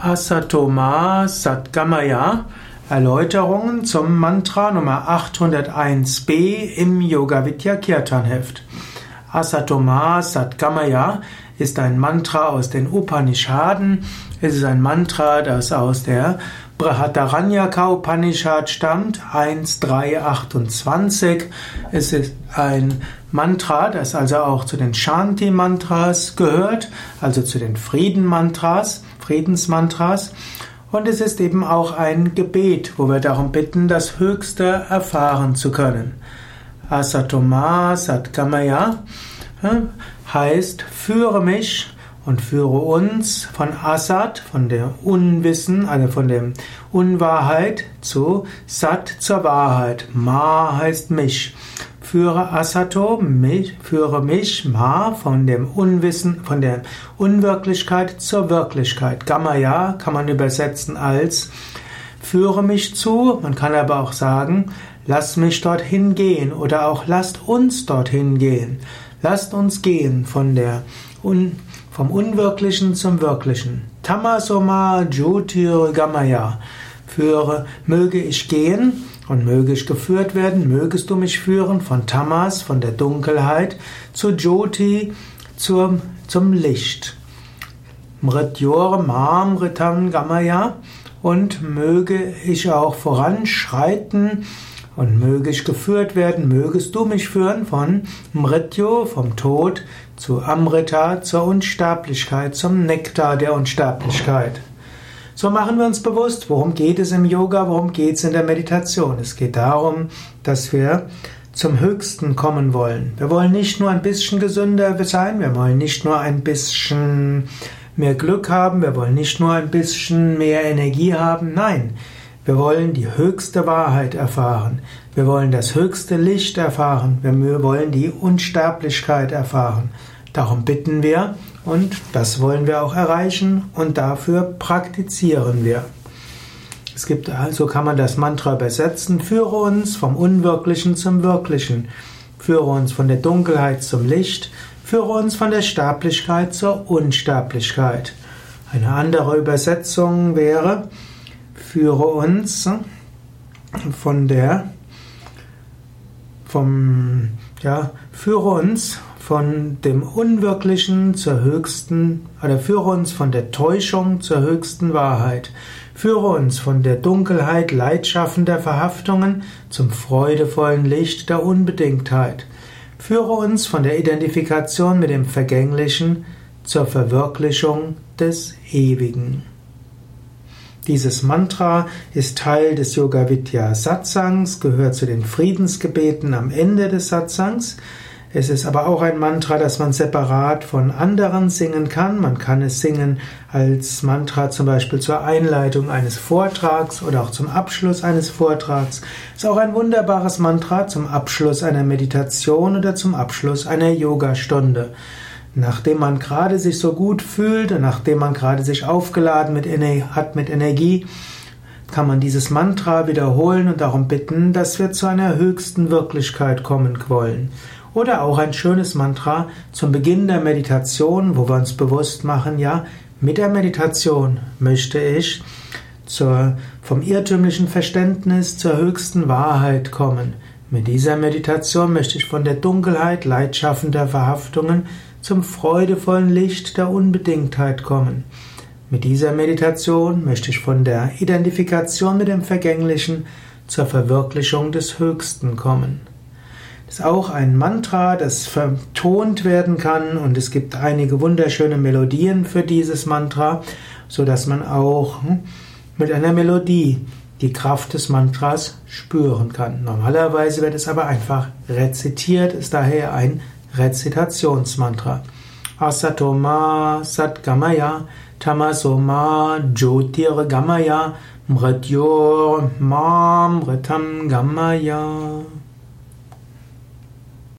Asatoma Satgamaya Erläuterungen zum Mantra Nummer 801b im Yoga Vidya Kirtan Heft. Asatoma Satgamaya ist ein Mantra aus den Upanishaden. Es ist ein Mantra, das aus der Brahadaranyaka Upanishad stammt, 1.3.28. Es ist ein Mantra, das also auch zu den Shanti-Mantras gehört, also zu den Frieden-Mantras. Friedensmantras. Und es ist eben auch ein Gebet, wo wir darum bitten, das Höchste erfahren zu können. Asatoma Satgamaya heißt, führe mich und führe uns von Asat, von der Unwissen, also von der Unwahrheit zu Sat zur Wahrheit. Ma heißt mich. Führe Asato, mich, führe mich, Ma, von dem Unwissen, von der Unwirklichkeit zur Wirklichkeit. Gamaya kann man übersetzen als führe mich zu, man kann aber auch sagen, lass mich dorthin gehen oder auch lasst uns dorthin gehen. Lasst uns gehen von der Un, vom Unwirklichen zum Wirklichen. Tamasoma Jyotir Gamaya. Führe, möge ich gehen und möge ich geführt werden, mögest du mich führen von Tamas, von der Dunkelheit, zu Jyoti, zum, zum Licht. Mrityor Mam Ritam Gamaya und möge ich auch voranschreiten und möge ich geführt werden, mögest du mich führen von Mrityo, vom Tod, zu Amrita, zur Unsterblichkeit, zum Nektar der Unsterblichkeit. So machen wir uns bewusst, worum geht es im Yoga, worum geht es in der Meditation. Es geht darum, dass wir zum Höchsten kommen wollen. Wir wollen nicht nur ein bisschen gesünder sein, wir wollen nicht nur ein bisschen mehr Glück haben, wir wollen nicht nur ein bisschen mehr Energie haben, nein, wir wollen die höchste Wahrheit erfahren. Wir wollen das höchste Licht erfahren. Wir wollen die Unsterblichkeit erfahren. Darum bitten wir und das wollen wir auch erreichen und dafür praktizieren wir. Es gibt, also kann man das Mantra übersetzen, führe uns vom Unwirklichen zum Wirklichen, führe uns von der Dunkelheit zum Licht, führe uns von der Sterblichkeit zur Unsterblichkeit. Eine andere Übersetzung wäre, führe uns von der, vom, ja, führe uns von dem Unwirklichen zur höchsten, oder führe uns von der Täuschung zur höchsten Wahrheit. Führe uns von der Dunkelheit leidschaffender Verhaftungen zum freudevollen Licht der Unbedingtheit. Führe uns von der Identifikation mit dem Vergänglichen zur Verwirklichung des Ewigen. Dieses Mantra ist Teil des Yoga Vidya Satsangs, gehört zu den Friedensgebeten am Ende des Satsangs. Es ist aber auch ein Mantra, das man separat von anderen singen kann. Man kann es singen als Mantra zum Beispiel zur Einleitung eines Vortrags oder auch zum Abschluss eines Vortrags. Es ist auch ein wunderbares Mantra zum Abschluss einer Meditation oder zum Abschluss einer Yogastunde. Nachdem man gerade sich so gut fühlt und nachdem man gerade sich aufgeladen mit hat mit Energie, kann man dieses Mantra wiederholen und darum bitten, dass wir zu einer höchsten Wirklichkeit kommen wollen. Oder auch ein schönes Mantra zum Beginn der Meditation, wo wir uns bewusst machen, ja, mit der Meditation möchte ich zur, vom irrtümlichen Verständnis zur höchsten Wahrheit kommen. Mit dieser Meditation möchte ich von der Dunkelheit leidschaffender Verhaftungen zum freudevollen Licht der Unbedingtheit kommen. Mit dieser Meditation möchte ich von der Identifikation mit dem Vergänglichen zur Verwirklichung des Höchsten kommen ist auch ein Mantra, das vertont werden kann und es gibt einige wunderschöne Melodien für dieses Mantra, so dass man auch hm, mit einer Melodie die Kraft des Mantras spüren kann. Normalerweise wird es aber einfach rezitiert, ist daher ein Rezitationsmantra. Asatoma Satgamaya Tamasoma Jyotir Gamaya Mrityor Mam Ritam Gamaya